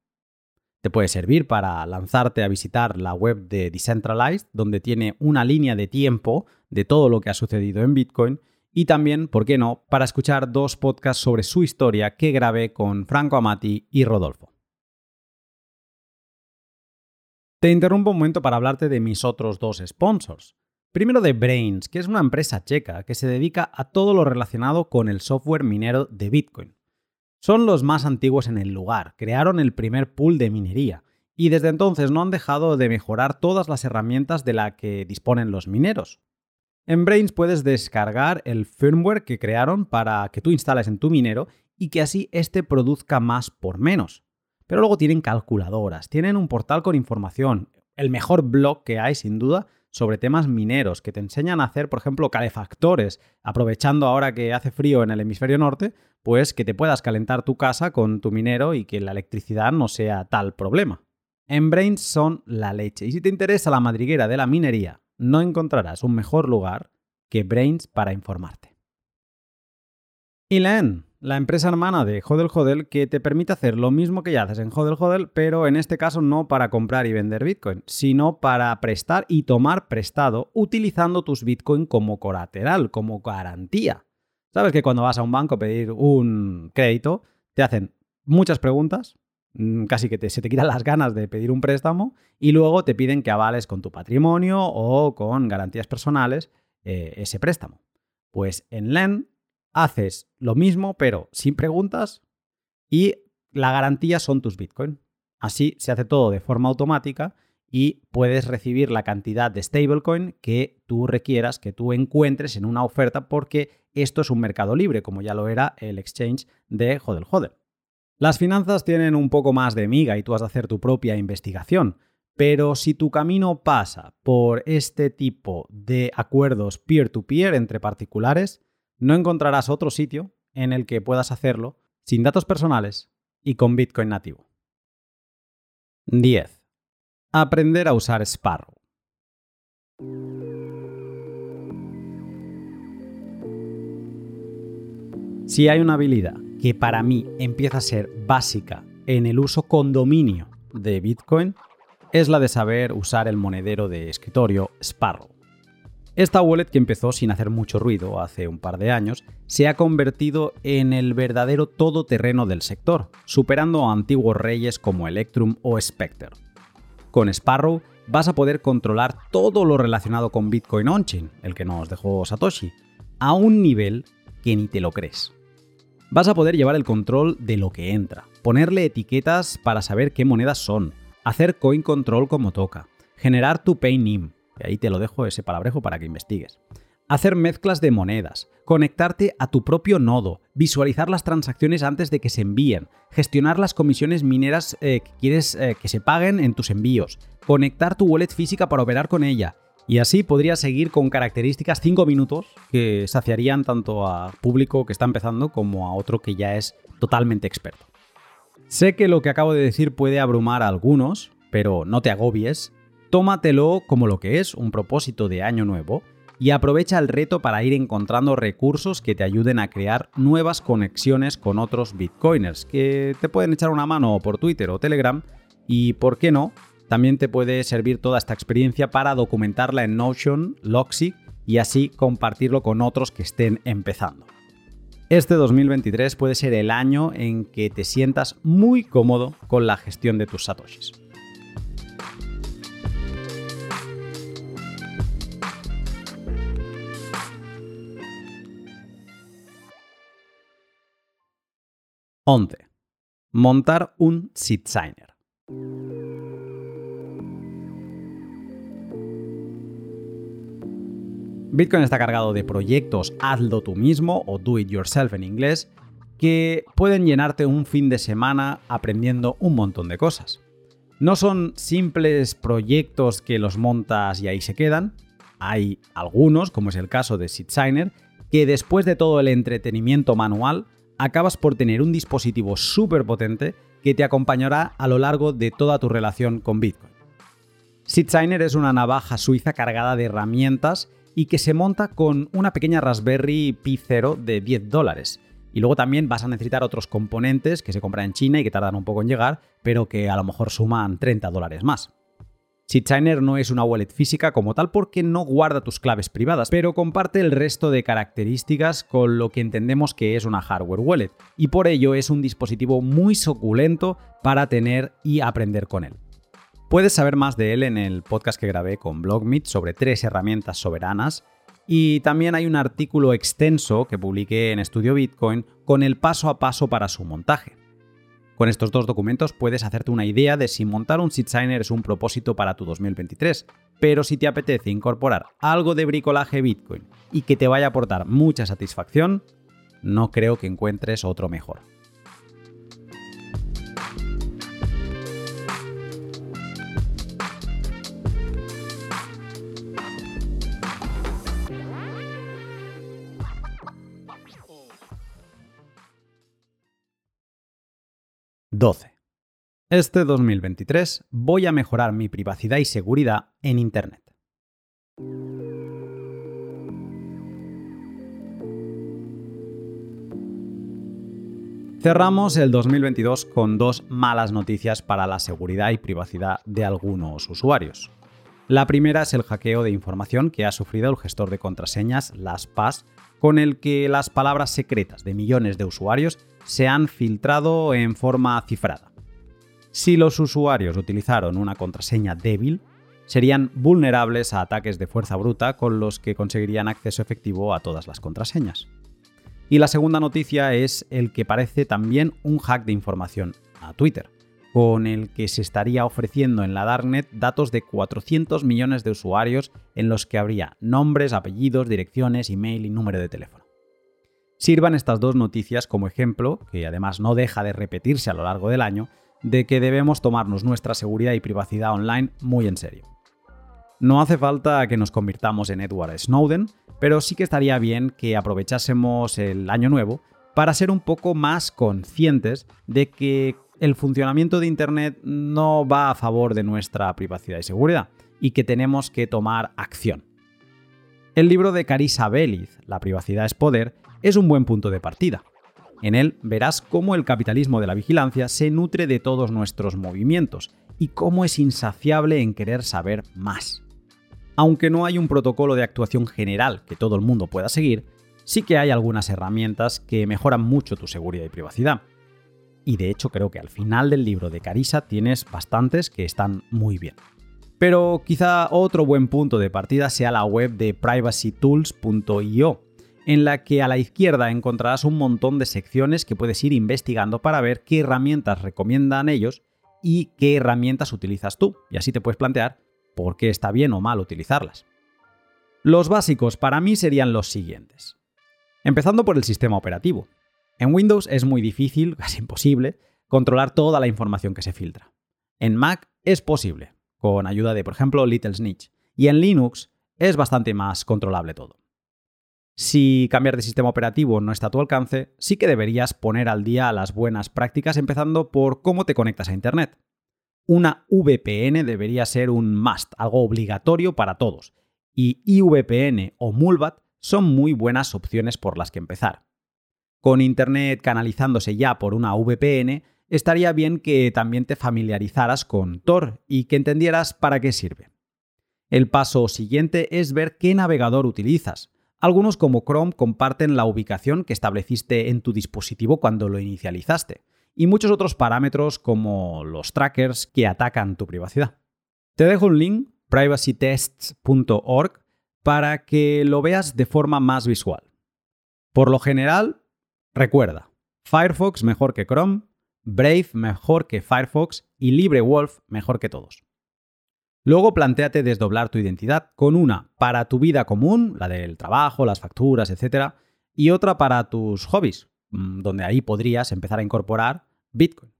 Te puede servir para lanzarte a visitar la web de Decentralized, donde tiene una línea de tiempo de todo lo que ha sucedido en Bitcoin y también, ¿por qué no?, para escuchar dos podcasts sobre su historia que grabé con Franco Amati y Rodolfo. Te interrumpo un momento para hablarte de mis otros dos sponsors. Primero de Brains, que es una empresa checa que se dedica a todo lo relacionado con el software minero de Bitcoin. Son los más antiguos en el lugar, crearon el primer pool de minería y desde entonces no han dejado de mejorar todas las herramientas de las que disponen los mineros. En Brains puedes descargar el firmware que crearon para que tú instales en tu minero y que así éste produzca más por menos. Pero luego tienen calculadoras, tienen un portal con información, el mejor blog que hay sin duda sobre temas mineros que te enseñan a hacer, por ejemplo, calefactores, aprovechando ahora que hace frío en el hemisferio norte, pues que te puedas calentar tu casa con tu minero y que la electricidad no sea tal problema. En Brains son la leche. Y si te interesa la madriguera de la minería, no encontrarás un mejor lugar que Brains para informarte. Y la empresa hermana de Hodel Hodel que te permite hacer lo mismo que ya haces en Hodel Hodel, pero en este caso no para comprar y vender Bitcoin, sino para prestar y tomar prestado utilizando tus Bitcoin como colateral, como garantía. Sabes que cuando vas a un banco a pedir un crédito, te hacen muchas preguntas, mm, casi que se te quitan las ganas de pedir un préstamo y luego te piden que avales con tu patrimonio o con garantías personales eh, ese préstamo. Pues en LEN haces lo mismo, pero sin preguntas y la garantía son tus Bitcoin. Así se hace todo de forma automática y puedes recibir la cantidad de stablecoin que tú requieras, que tú encuentres en una oferta, porque esto es un mercado libre, como ya lo era el exchange de Hodel Hodel. Las finanzas tienen un poco más de miga y tú has de hacer tu propia investigación, pero si tu camino pasa por este tipo de acuerdos peer-to-peer -peer entre particulares, no encontrarás otro sitio en el que puedas hacerlo sin datos personales y con Bitcoin nativo. 10. Aprender a usar Sparrow. Si hay una habilidad que para mí empieza a ser básica en el uso con dominio de Bitcoin, es la de saber usar el monedero de escritorio Sparrow. Esta wallet que empezó sin hacer mucho ruido hace un par de años, se ha convertido en el verdadero todoterreno del sector, superando a antiguos reyes como Electrum o Spectre. Con Sparrow vas a poder controlar todo lo relacionado con Bitcoin On-Chain, el que nos dejó Satoshi, a un nivel que ni te lo crees. Vas a poder llevar el control de lo que entra, ponerle etiquetas para saber qué monedas son, hacer coin control como toca, generar tu Ahí te lo dejo ese palabrejo para que investigues. Hacer mezclas de monedas, conectarte a tu propio nodo, visualizar las transacciones antes de que se envíen, gestionar las comisiones mineras eh, que quieres eh, que se paguen en tus envíos, conectar tu wallet física para operar con ella. Y así podrías seguir con características 5 minutos que saciarían tanto a público que está empezando como a otro que ya es totalmente experto. Sé que lo que acabo de decir puede abrumar a algunos, pero no te agobies, Tómatelo como lo que es, un propósito de año nuevo, y aprovecha el reto para ir encontrando recursos que te ayuden a crear nuevas conexiones con otros bitcoiners, que te pueden echar una mano por Twitter o Telegram, y por qué no, también te puede servir toda esta experiencia para documentarla en Notion, Loxy y así compartirlo con otros que estén empezando. Este 2023 puede ser el año en que te sientas muy cómodo con la gestión de tus satoshis. 11. Montar un signer. Bitcoin está cargado de proyectos hazlo tú mismo o do it yourself en inglés que pueden llenarte un fin de semana aprendiendo un montón de cosas. No son simples proyectos que los montas y ahí se quedan. Hay algunos, como es el caso de SeedSigner, que después de todo el entretenimiento manual acabas por tener un dispositivo súper potente que te acompañará a lo largo de toda tu relación con Bitcoin. SeedSigner es una navaja suiza cargada de herramientas y que se monta con una pequeña Raspberry Pi 0 de 10 dólares. Y luego también vas a necesitar otros componentes que se compran en China y que tardan un poco en llegar, pero que a lo mejor suman 30 dólares más. SeedSigner no es una wallet física como tal porque no guarda tus claves privadas, pero comparte el resto de características con lo que entendemos que es una hardware wallet, y por ello es un dispositivo muy suculento para tener y aprender con él. Puedes saber más de él en el podcast que grabé con BlogMeet sobre tres herramientas soberanas y también hay un artículo extenso que publiqué en Estudio Bitcoin con el paso a paso para su montaje. Con estos dos documentos puedes hacerte una idea de si montar un signer es un propósito para tu 2023, pero si te apetece incorporar algo de bricolaje Bitcoin y que te vaya a aportar mucha satisfacción, no creo que encuentres otro mejor. 12. Este 2023 voy a mejorar mi privacidad y seguridad en Internet. Cerramos el 2022 con dos malas noticias para la seguridad y privacidad de algunos usuarios. La primera es el hackeo de información que ha sufrido el gestor de contraseñas LastPass, con el que las palabras secretas de millones de usuarios se han filtrado en forma cifrada. Si los usuarios utilizaron una contraseña débil, serían vulnerables a ataques de fuerza bruta con los que conseguirían acceso efectivo a todas las contraseñas. Y la segunda noticia es el que parece también un hack de información a Twitter, con el que se estaría ofreciendo en la Darknet datos de 400 millones de usuarios en los que habría nombres, apellidos, direcciones, email y número de teléfono. Sirvan estas dos noticias como ejemplo, que además no deja de repetirse a lo largo del año, de que debemos tomarnos nuestra seguridad y privacidad online muy en serio. No hace falta que nos convirtamos en Edward Snowden, pero sí que estaría bien que aprovechásemos el año nuevo para ser un poco más conscientes de que el funcionamiento de Internet no va a favor de nuestra privacidad y seguridad y que tenemos que tomar acción. El libro de Carissa Belliz, La privacidad es poder, es un buen punto de partida. En él verás cómo el capitalismo de la vigilancia se nutre de todos nuestros movimientos y cómo es insaciable en querer saber más. Aunque no hay un protocolo de actuación general que todo el mundo pueda seguir, sí que hay algunas herramientas que mejoran mucho tu seguridad y privacidad. Y de hecho creo que al final del libro de Carisa tienes bastantes que están muy bien. Pero quizá otro buen punto de partida sea la web de privacytools.io, en la que a la izquierda encontrarás un montón de secciones que puedes ir investigando para ver qué herramientas recomiendan ellos y qué herramientas utilizas tú. Y así te puedes plantear por qué está bien o mal utilizarlas. Los básicos para mí serían los siguientes. Empezando por el sistema operativo. En Windows es muy difícil, casi imposible, controlar toda la información que se filtra. En Mac es posible, con ayuda de, por ejemplo, Little Snitch. Y en Linux es bastante más controlable todo. Si cambiar de sistema operativo no está a tu alcance, sí que deberías poner al día las buenas prácticas empezando por cómo te conectas a Internet. Una VPN debería ser un must, algo obligatorio para todos, y IVPN o Mulbat son muy buenas opciones por las que empezar. Con Internet canalizándose ya por una VPN, estaría bien que también te familiarizaras con Tor y que entendieras para qué sirve. El paso siguiente es ver qué navegador utilizas. Algunos como Chrome comparten la ubicación que estableciste en tu dispositivo cuando lo inicializaste, y muchos otros parámetros como los trackers que atacan tu privacidad. Te dejo un link, privacytests.org, para que lo veas de forma más visual. Por lo general, recuerda, Firefox mejor que Chrome, Brave mejor que Firefox y LibreWolf mejor que todos. Luego planteate desdoblar tu identidad con una para tu vida común, la del trabajo, las facturas, etc. Y otra para tus hobbies, mm, donde ahí podrías empezar a incorporar Bitcoin.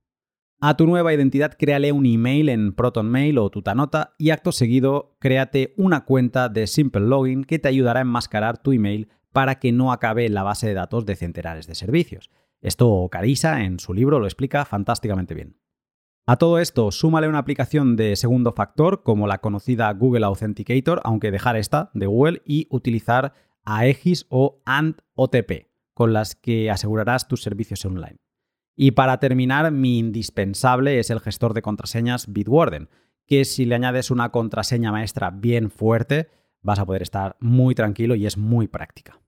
A tu nueva identidad créale un email en ProtonMail o Tutanota y acto seguido créate una cuenta de Simple Login que te ayudará a enmascarar tu email para que no acabe en la base de datos de centenares de servicios. Esto Carisa en su libro lo explica fantásticamente bien. A todo esto, súmale una aplicación de segundo factor como la conocida Google Authenticator, aunque dejar esta de Google y utilizar Aegis o ANT OTP, con las que asegurarás tus servicios online. Y para terminar, mi indispensable es el gestor de contraseñas Bitwarden, que si le añades una contraseña maestra bien fuerte, vas a poder estar muy tranquilo y es muy práctica.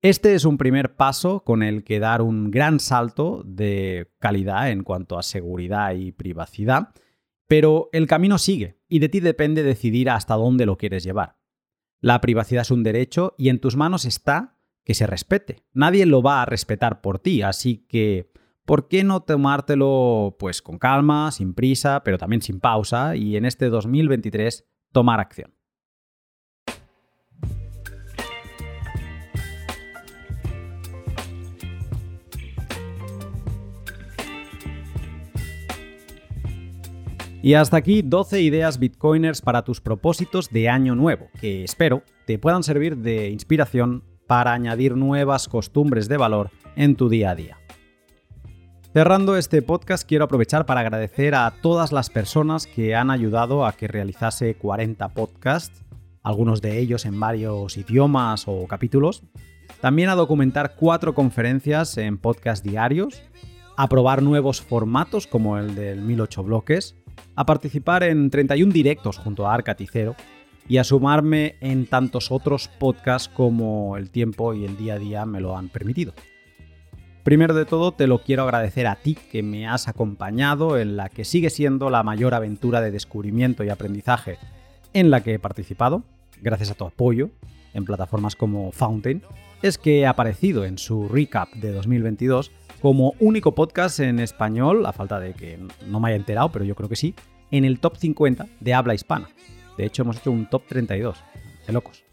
Este es un primer paso con el que dar un gran salto de calidad en cuanto a seguridad y privacidad, Pero el camino sigue y de ti depende decidir hasta dónde lo quieres llevar. La privacidad es un derecho y en tus manos está que se respete. Nadie lo va a respetar por ti, así que ¿por qué no tomártelo pues con calma, sin prisa, pero también sin pausa y en este 2023 tomar acción? Y hasta aquí 12 ideas bitcoiners para tus propósitos de año nuevo, que espero te puedan servir de inspiración para añadir nuevas costumbres de valor en tu día a día. Cerrando este podcast, quiero aprovechar para agradecer a todas las personas que han ayudado a que realizase 40 podcasts, algunos de ellos en varios idiomas o capítulos, también a documentar cuatro conferencias en podcast diarios, a probar nuevos formatos como el del 1008 bloques, a participar en 31 directos junto a Arcaticero y a sumarme en tantos otros podcasts como el tiempo y el día a día me lo han permitido. Primero de todo, te lo quiero agradecer a ti que me has acompañado en la que sigue siendo la mayor aventura de descubrimiento y aprendizaje en la que he participado, gracias a tu apoyo en plataformas como Fountain, es que he aparecido en su recap de 2022 como único podcast en español, a falta de que no me haya enterado, pero yo creo que sí, en el top 50 de habla hispana. De hecho, hemos hecho un top 32. De locos.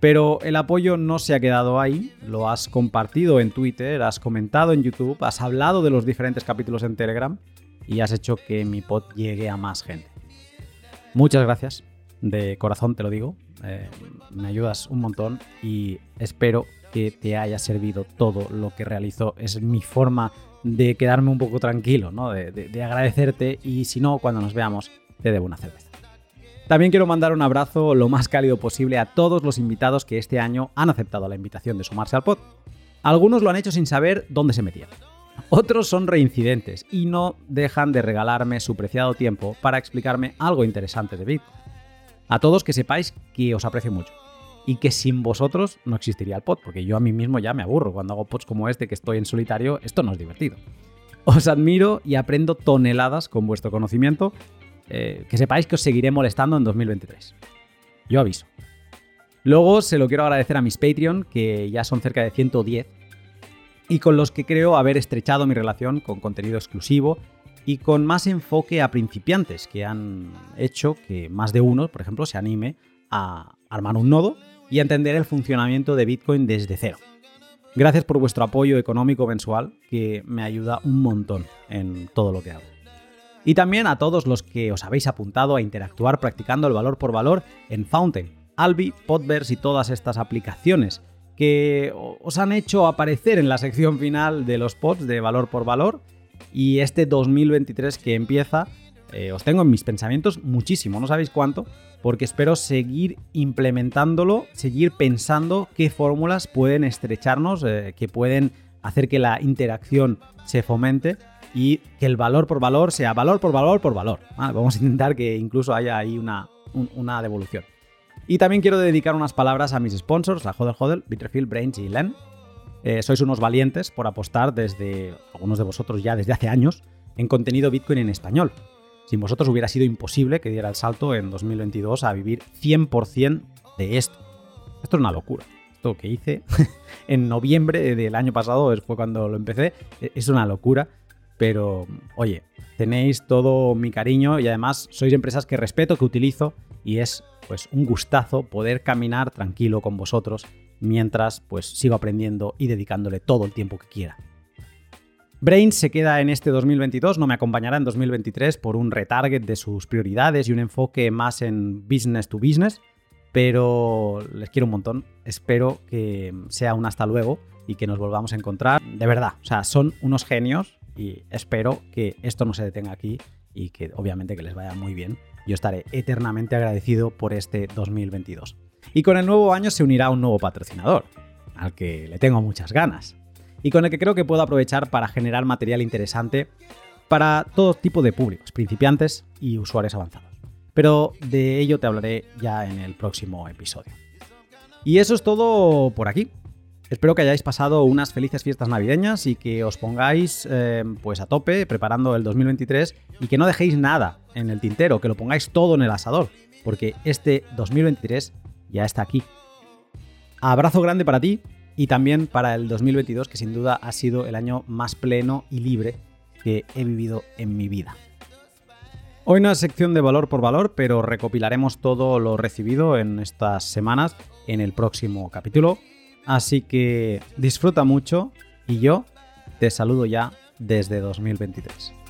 Pero el apoyo no se ha quedado ahí, lo has compartido en Twitter, has comentado en YouTube, has hablado de los diferentes capítulos en Telegram y has hecho que mi pod llegue a más gente. Muchas gracias, de corazón te lo digo, eh, me ayudas un montón y espero que te haya servido todo lo que realizó. Es mi forma de quedarme un poco tranquilo, ¿no? de, agradecerte y si no, cuando nos veamos, te debo una cerveza. También quiero mandar un abrazo lo más cálido posible a todos los invitados que este año han aceptado la invitación de sumarse al pod. Algunos lo han hecho sin saber dónde se metían. Otros son reincidentes y no dejan de regalarme su preciado tiempo para explicarme algo interesante de Bitcoin. A todos que sepáis que os aprecio mucho y que sin vosotros no existiría el pod, porque yo a mí mismo ya me aburro cuando hago pods como este que estoy en solitario, esto no es divertido. Os admiro y aprendo toneladas con vuestro conocimiento, eh, que sepáis que os seguiré molestando en 2023. Yo aviso. Luego se lo quiero agradecer a mis Patreon, que ya son cerca de 110, y con los que creo haber estrechado mi relación con contenido exclusivo y con más enfoque a principiantes, que han hecho que más de uno, por ejemplo, se anime a armar un nodo y entender el funcionamiento de Bitcoin desde cero. Gracias por vuestro apoyo económico mensual, que me ayuda un montón en todo lo que hago. Y también a todos los que os habéis apuntado a interactuar practicando el valor por valor en Fountain, Albi, Podverse y todas estas aplicaciones que os han hecho aparecer en la sección final de los pods de valor por valor. Y este 2023 que empieza, eh, os tengo en mis pensamientos muchísimo, no sabéis cuánto, porque espero seguir implementándolo, seguir pensando qué fórmulas pueden estrecharnos, eh, que pueden hacer que la interacción se fomente y que el valor por valor sea valor por valor por valor. Vamos a intentar que incluso haya ahí una, devolución. Y también quiero dedicar unas palabras a mis sponsors, a Hodel Hodel, Bitrefill, Brains y Len. Eh, sois unos valientes por apostar desde, algunos de vosotros ya desde hace años, en contenido Bitcoin en español. Sin vosotros hubiera sido imposible que diera el salto en 2022 a vivir 100% de esto. Esto es una locura. Esto que hice en noviembre del año pasado fue cuando lo empecé. E, es una locura. Pero, oye, tenéis todo mi cariño y además sois empresas que respeto, que utilizo y es pues un gustazo poder caminar tranquilo con vosotros mientras pues sigo aprendiendo y dedicándole todo el tiempo que quiera. Brains se queda en este 2022, no me acompañará en 2023 por un retarget de sus prioridades y un enfoque más en business to business, pero les quiero un montón. Espero que sea un hasta luego y que nos volvamos a encontrar. De verdad, o sea, son unos genios y espero que esto no se detenga aquí y que obviamente que les vaya muy bien. Yo estaré eternamente agradecido por este 2022. Y con el nuevo año se unirá un nuevo patrocinador, al que le tengo muchas ganas y con el que creo que puedo aprovechar para generar material interesante para todo tipo de públicos, principiantes y usuarios avanzados. Pero de ello te hablaré ya en el próximo episodio. Y eso es todo por aquí. Espero que hayáis pasado unas felices fiestas navideñas y que os pongáis eh, pues a tope preparando el 2023 y que no dejéis nada en el tintero, que lo pongáis todo en el asador, porque este 2023 ya está aquí. Abrazo grande para ti y también para el 2022, que sin duda ha sido el año más pleno y libre que he vivido en mi vida. Hoy no es sección de valor por valor, pero recopilaremos todo lo recibido en estas semanas en el próximo capítulo. Así que disfruta mucho y yo te saludo ya desde 2023.